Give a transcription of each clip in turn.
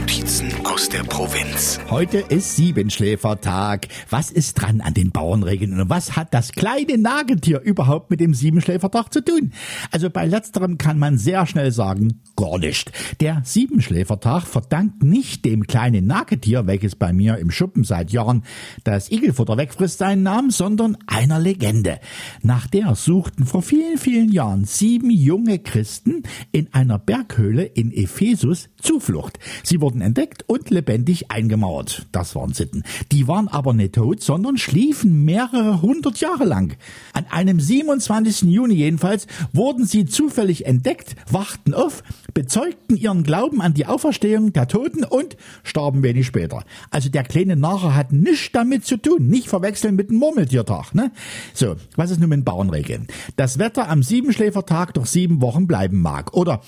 Notizen aus der Provinz. Heute ist Siebenschläfertag. Was ist dran an den Bauernregeln und was hat das kleine Nagetier überhaupt mit dem Siebenschläfertag zu tun? Also bei letzterem kann man sehr schnell sagen, gar nicht. Der Siebenschläfertag verdankt nicht dem kleinen Nagetier, welches bei mir im Schuppen seit Jahren das Igelfutter wegfrisst, seinen Namen, sondern einer Legende. Nach der suchten vor vielen, vielen Jahren sieben junge Christen in einer Berghöhle in Ephesus Zuflucht. Sie wurden entdeckt und lebendig eingemauert. Das waren Sitten. Die waren aber nicht tot, sondern schliefen mehrere hundert Jahre lang. An einem 27. Juni jedenfalls wurden sie zufällig entdeckt, wachten auf, bezeugten ihren Glauben an die Auferstehung der Toten und starben wenig später. Also der kleine Narre hat nichts damit zu tun. Nicht verwechseln mit dem Murmeltiertag. Ne? So, was ist nun mit Bauernregeln? Das Wetter am Siebenschläfertag doch sieben Wochen bleiben mag. Oder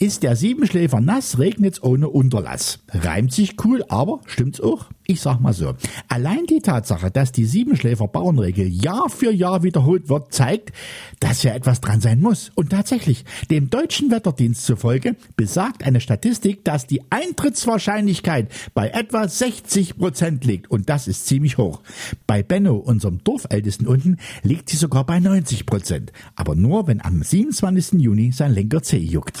ist der Siebenschläfer nass, regnet's ohne Unterlass. Reimt sich cool, aber stimmt's auch? Ich sag mal so. Allein die Tatsache, dass die Siebenschläfer Bauernregel Jahr für Jahr wiederholt wird, zeigt, dass ja etwas dran sein muss. Und tatsächlich, dem deutschen Wetterdienst zufolge besagt eine Statistik, dass die Eintrittswahrscheinlichkeit bei etwa 60 Prozent liegt. Und das ist ziemlich hoch. Bei Benno, unserem Dorfältesten unten, liegt sie sogar bei 90 Prozent. Aber nur, wenn am 27. Juni sein linker Zeh juckt.